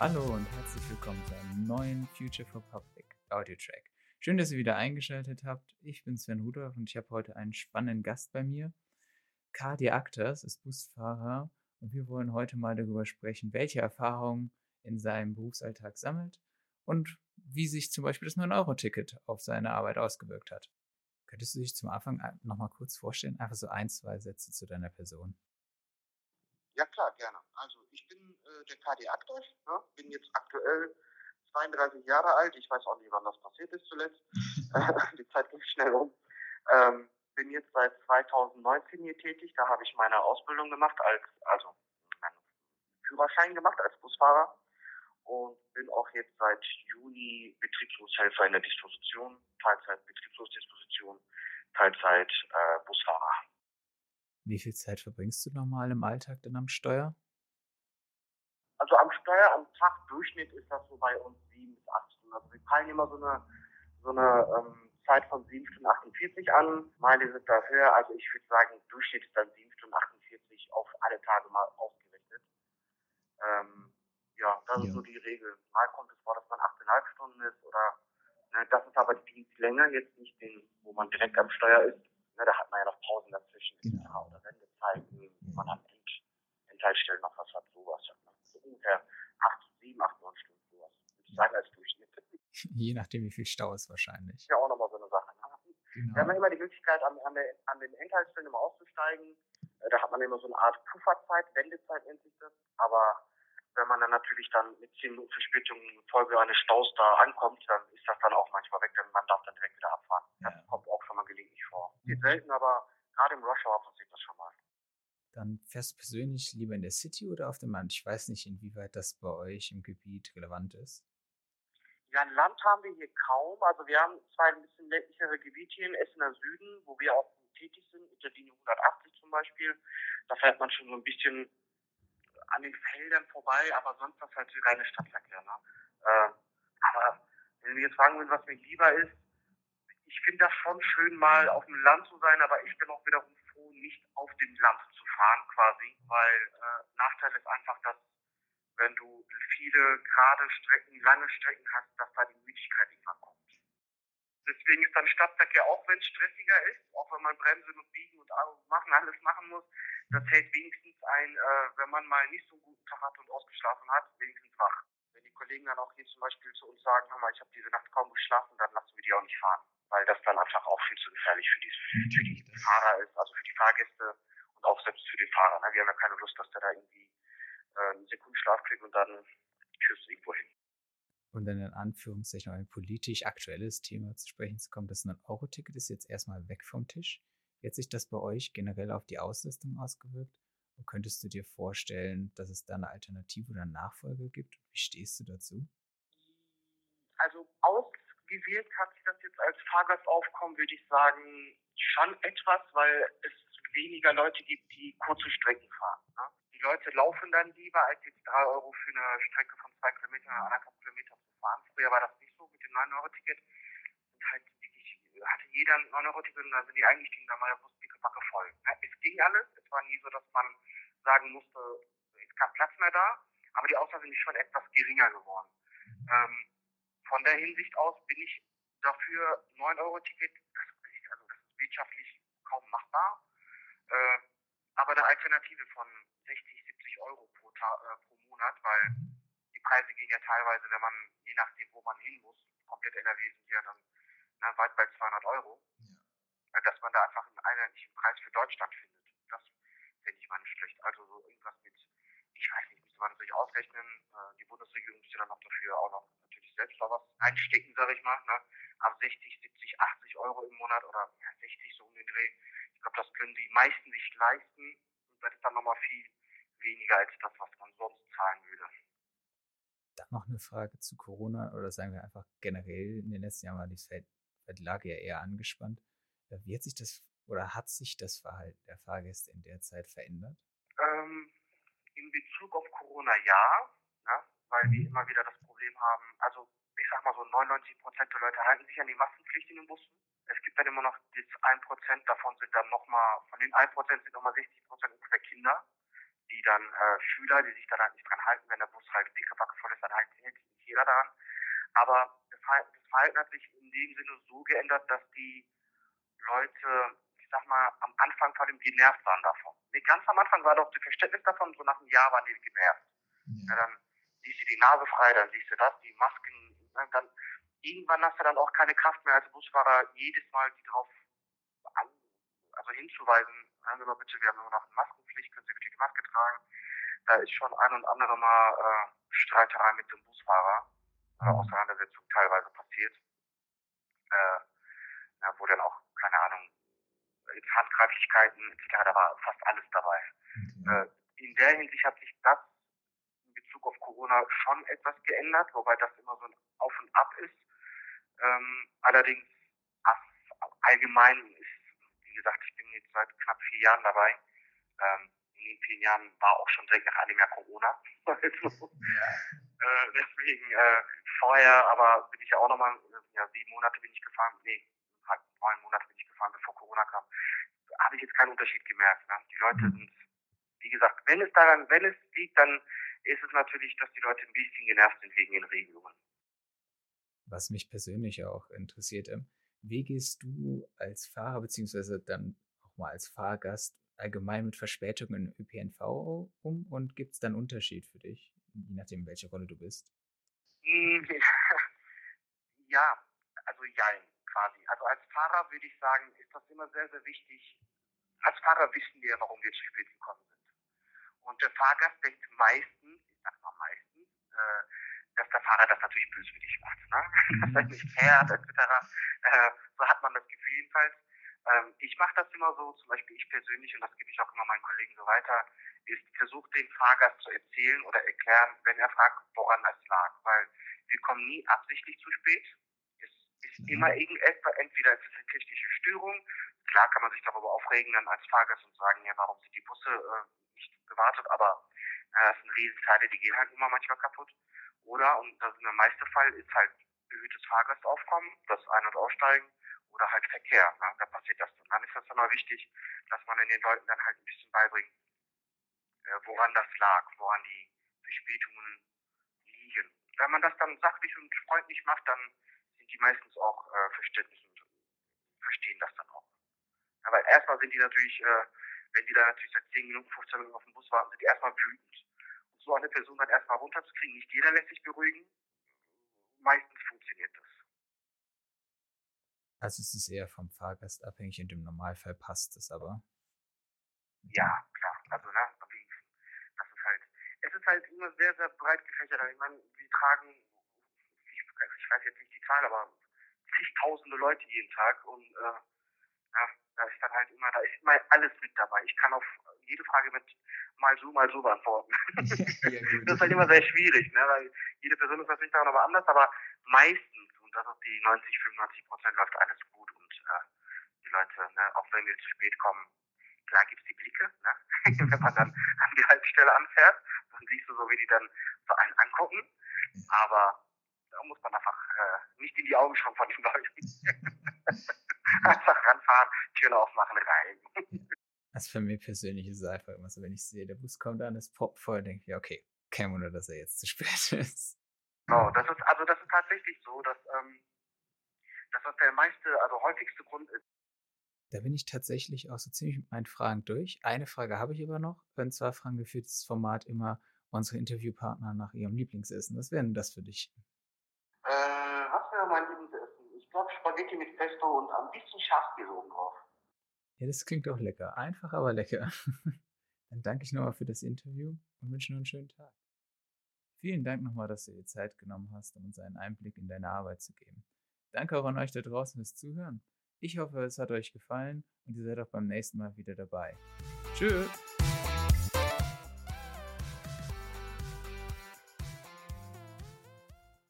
Hallo und herzlich willkommen zu einem neuen Future for Public Audio Track. Schön, dass ihr wieder eingeschaltet habt. Ich bin Sven Rudolph und ich habe heute einen spannenden Gast bei mir. Kadi Aktas ist Busfahrer und wir wollen heute mal darüber sprechen, welche Erfahrungen in seinem Berufsalltag sammelt und wie sich zum Beispiel das 9-Euro-Ticket auf seine Arbeit ausgewirkt hat. Könntest du dich zum Anfang nochmal kurz vorstellen? Einfach so ein, zwei Sätze zu deiner Person. Ja, klar, gerne. Also, äh, der KD ne? bin jetzt aktuell 32 Jahre alt. Ich weiß auch nicht, wann das passiert ist zuletzt. Die Zeit ging schnell um. Ähm, bin jetzt seit 2019 hier tätig. Da habe ich meine Ausbildung gemacht als, also meinen Führerschein gemacht als Busfahrer und bin auch jetzt seit Juni Betriebsloshelfer in der Disposition, Teilzeit Betriebslosdisposition, Teilzeit äh, Busfahrer. Wie viel Zeit verbringst du normal im Alltag denn am Steuer? Also am Steuer am Tag Durchschnitt ist das so bei uns sieben bis acht Stunden. Also wir peilen immer so eine so eine ähm, Zeit von 7 Stunden 48 an. Meine sind da höher. Also ich würde sagen, Durchschnitt ist dann 7 Stunden 48 auf alle Tage mal ausgerechnet. Ähm, ja, das ja. ist so die Regel. Mal kommt es vor, dass man 8,5 Stunden ist oder ne, das ist aber die Dienstlänge, jetzt nicht den, wo man direkt am Steuer ist. Ne, da hat man ja noch Pausen dazwischen genau. oder Wendezeiten, ja. man an End, Endteilstellen noch was hat, sowas. Ne? So ungefähr 8, 7, 8, 9 Stunden sowas. Würde ich sagen als Durchschnitt. Je nachdem, wie viel Stau ist wahrscheinlich. Ja, auch nochmal so eine Sache. Ne? Genau. Wir haben immer die Möglichkeit, an, an, der, an den Endteilstellen immer auszusteigen. Äh, da hat man immer so eine Art Pufferzeit, Wendezeit nennt sich das. Aber wenn man dann natürlich dann mit 10 Minuten Verspätung Folge eines Staus da ankommt, dann ist das dann auch manchmal weg, denn man darf dann direkt wieder abfahren. Ja. Das kommt auch schon mal gelegentlich vor. Geht mhm. selten, aber gerade im Rush Hour passiert das schon mal. Dann fährst du persönlich lieber in der City oder auf dem Land? Ich weiß nicht, inwieweit das bei euch im Gebiet relevant ist. Ja, Land haben wir hier kaum. Also wir haben zwar ein bisschen ländlichere Gebiete hier im Essener Süden, wo wir auch tätig sind, mit der Linie 180 zum Beispiel. Da fährt man schon so ein bisschen an den Feldern vorbei, aber sonst das halt reine Stadtverkehr. Ne? Äh, aber wenn wir jetzt fragen würden, was mir lieber ist, ich finde das schon schön, mal auf dem Land zu sein, aber ich bin auch wiederum froh, nicht auf dem Land zu fahren quasi, weil äh, Nachteil ist einfach, dass wenn du viele gerade Strecken, lange Strecken hast, dass da die Müdigkeit irgendwann kommt. Deswegen ist dann Stadtverkehr, auch wenn es stressiger ist, auch wenn man bremsen und biegen und machen, alles machen muss, das hält wenigstens ein, äh, wenn man mal nicht so einen guten Tag hat und ausgeschlafen hat, wenigstens wach. Wenn die Kollegen dann auch hier zum Beispiel zu uns sagen, mal, ich habe diese Nacht kaum geschlafen, dann lassen wir die auch nicht fahren. Weil das dann einfach auch viel zu gefährlich für die, für die Fahrer ist, also für die Fahrgäste und auch selbst für den Fahrer. Ne? Wir haben ja keine Lust, dass der da irgendwie äh, einen Sekundenschlaf kriegt und dann tschüss irgendwo hin. Und dann in Anführungszeichen ein politisch aktuelles Thema zu sprechen zu kommen, das 9-Euro-Ticket ist jetzt erstmal weg vom Tisch. Wie hat sich das bei euch generell auf die Auslastung ausgewirkt? Und könntest du dir vorstellen, dass es da eine Alternative oder einen Nachfolger gibt? Wie stehst du dazu? Also ausgewählt hat sich das jetzt als Fahrgastaufkommen, würde ich sagen, schon etwas, weil es weniger Leute gibt, die kurze Strecken fahren. Ne? Die Leute laufen dann lieber, als jetzt drei Euro für eine Strecke von zwei Kilometern oder anderthalb Kilometer zu fahren. Früher war das nicht so mit dem 9-Euro-Ticket. Und halt hatte jeder ein 9-Euro-Ticket und dann sind die eingestiegen, dann war der Bus Backe voll. Es ging alles. Es war nie so, dass man sagen musste, es kein Platz mehr da. Aber die Auswahl sind schon etwas geringer geworden. Ähm, von der Hinsicht aus bin ich dafür 9-Euro-Ticket, das, also das ist wirtschaftlich kaum machbar. Äh, aber eine Alternative von 60, 70 Euro pro, äh, pro Monat, weil die Preise gehen ja teilweise, wenn man, je nachdem, wo man hin muss, komplett NRW sind ja dann na, weit bei 200 Euro, ja. dass man da einfach einen einheitlichen Preis für Deutschland findet. Das fände ich mal nicht schlecht. Also so irgendwas mit, ich weiß nicht, müsste man natürlich ausrechnen. Äh, die Bundesregierung müsste dann noch dafür auch noch natürlich selbst da was einstecken, sage ich mal. Ne? Aber 60, 70, 80 Euro im Monat oder ja, 60 so um den Dreh, ich glaube, das können die meisten sich leisten. Und das ist dann nochmal viel weniger als das, was man sonst zahlen würde. Dann noch eine Frage zu Corona oder sagen wir einfach generell in den letzten Jahren war die, die Lage ja eher angespannt. Äh, wie hat sich das oder hat sich das Verhalten der Fahrgäste in der Zeit verändert? Ähm, in Bezug auf Corona ja, ne? weil wir mhm. immer wieder das Problem haben, also ich sag mal so 99 Prozent der Leute halten sich an die Maskenpflicht in den Bussen. Es gibt dann immer noch das 1 Prozent davon sind dann nochmal, von den 1 Prozent sind nochmal 60 Prozent ungefähr Kinder, die dann äh, Schüler, die sich da halt nicht dran halten, wenn der Bus halt pickepacke voll ist, dann halt hält sich nicht jeder daran. Aber das Verhalten, das Verhalten hat sich in dem Sinne so geändert, dass die Leute, ich sag mal, am Anfang vor allem genervt waren davon. Nee, ganz am Anfang war doch das Verständnis davon, so nach einem Jahr waren die genervt. Ja. Ja, dann siehst du die Nase frei, dann siehst du das, die Masken, ne, dann irgendwann hast du dann auch keine Kraft mehr als Busfahrer jedes Mal die drauf an, also hinzuweisen, hören Sie mal bitte, wir haben immer noch eine Maskenpflicht, können Sie bitte die Maske tragen. Da ist schon ein und andere Mal äh, Streiterei mit dem Busfahrer oder Auseinandersetzung teilweise passiert, äh, ja, wo dann auch, keine Ahnung, Handgreiflichkeiten etc., da war fast alles dabei. Okay. Äh, in der Hinsicht hat sich das in Bezug auf Corona schon etwas geändert, wobei das immer so ein Auf und Ab ist. Ähm, allerdings allgemein ist, wie gesagt, ich bin jetzt seit knapp vier Jahren dabei. Ähm, in den vier Jahren war auch schon direkt nach einem Jahr Corona. also, äh, deswegen äh, vorher, aber bin ich ja auch nochmal, ja, sieben Monate bin ich gefahren, nee, halt neun Monate bin ich gefahren, bevor Corona kam. Habe ich jetzt keinen Unterschied gemerkt. Ne? Die Leute mhm. sind, wie gesagt, wenn es daran, wenn es liegt, dann ist es natürlich, dass die Leute ein bisschen genervt sind wegen den Regelungen. Was mich persönlich auch interessiert, ähm, wie gehst du als Fahrer beziehungsweise dann auch mal als Fahrgast allgemein mit Verspätungen im ÖPNV um und gibt es dann Unterschied für dich, je nachdem, welche Rolle du bist? Hm, ja, also jein quasi. Also als Fahrer würde ich sagen, ist das immer sehr, sehr wichtig. Als Fahrer wissen wir, warum wir zu spät gekommen sind. Und der Fahrgast denkt meistens, ich sag mal meistens, äh, dass der Fahrer das natürlich böswillig macht. Ne? Dass er nicht fährt, etc. Äh, so hat man das Gefühl jedenfalls. Ähm, ich mache das immer so, zum Beispiel ich persönlich, und das gebe ich auch immer meinen Kollegen so weiter, ist versucht den Fahrgast zu erzählen oder erklären, wenn er fragt, woran es lag. Weil wir kommen nie absichtlich zu spät. Es ist mhm. immer irgendetwas, entweder es ist eine technische Störung, klar kann man sich darüber aufregen dann als Fahrgast und sagen, ja, warum sind die Busse äh, nicht gewartet, aber äh, das sind Riesenteile, die gehen halt immer manchmal kaputt. Oder, und das ist der meiste Fall, ist halt erhöhtes Fahrgastaufkommen, das Ein- und Aussteigen oder halt Verkehr. Ne? Da passiert das. Und dann ist das auch wichtig, dass man den Leuten dann halt ein bisschen beibringt, äh, woran das lag, woran die Verspätungen liegen. Wenn man das dann sachlich und freundlich macht, dann sind die meistens auch äh, verständlich und verstehen das dann auch. Aber erstmal sind die natürlich, äh, wenn die da natürlich seit 10 Minuten, 15 Minuten auf dem Bus warten, sind die erstmal wütend so eine Person dann erstmal runterzukriegen. Nicht jeder lässt sich beruhigen. Meistens funktioniert das. Also es ist eher vom Fahrgast abhängig, in dem Normalfall passt es aber. Ja, klar. Also, ne, das ist halt, es ist halt immer sehr, sehr breit gefächert. Ich meine, wir tragen, ich, ich weiß jetzt nicht die Zahl, aber zigtausende Leute jeden Tag und äh, da ist dann halt immer, da ist immer alles mit dabei. Ich kann auf jede Frage mit mal so, mal so beantworten. ja, das ist halt immer sehr schwierig, ne? weil jede Person ist natürlich daran aber anders, aber meistens, und das ist die 90, 95 Prozent, läuft alles gut und äh, die Leute, ne, auch wenn wir zu spät kommen, klar gibt's die Blicke, ne? wenn man dann an die Haltestelle anfährt, dann siehst du so, wie die dann so einen angucken, aber da muss man einfach äh, nicht in die Augen schauen von den Leuten. einfach ranfahren, Türen aufmachen, rein. Also für mich persönlich ist es einfach immer so, wenn ich sehe, der Bus kommt an, es poppt voll, denke ich, ja, okay, kein Wunder, dass er jetzt zu spät ist. Genau, das ist, also das ist tatsächlich so, dass, ähm, dass das der meiste, also häufigste Grund ist. Da bin ich tatsächlich auch so ziemlich mit meinen Fragen durch. Eine Frage habe ich aber noch. Und zwar fragen wir für dieses Format immer unsere Interviewpartner nach ihrem Lieblingsessen. Was wäre denn das für dich? Äh, was wäre mein Lieblingsessen? Spaghetti mit Pesto und ein bisschen Schafskäse oben drauf. Ja, das klingt auch lecker. Einfach, aber lecker. Dann danke ich nochmal für das Interview und wünsche noch einen schönen Tag. Vielen Dank nochmal, dass du dir Zeit genommen hast, um uns einen Einblick in deine Arbeit zu geben. Danke auch an euch da draußen fürs Zuhören. Ich hoffe, es hat euch gefallen und ihr seid auch beim nächsten Mal wieder dabei. Tschüss!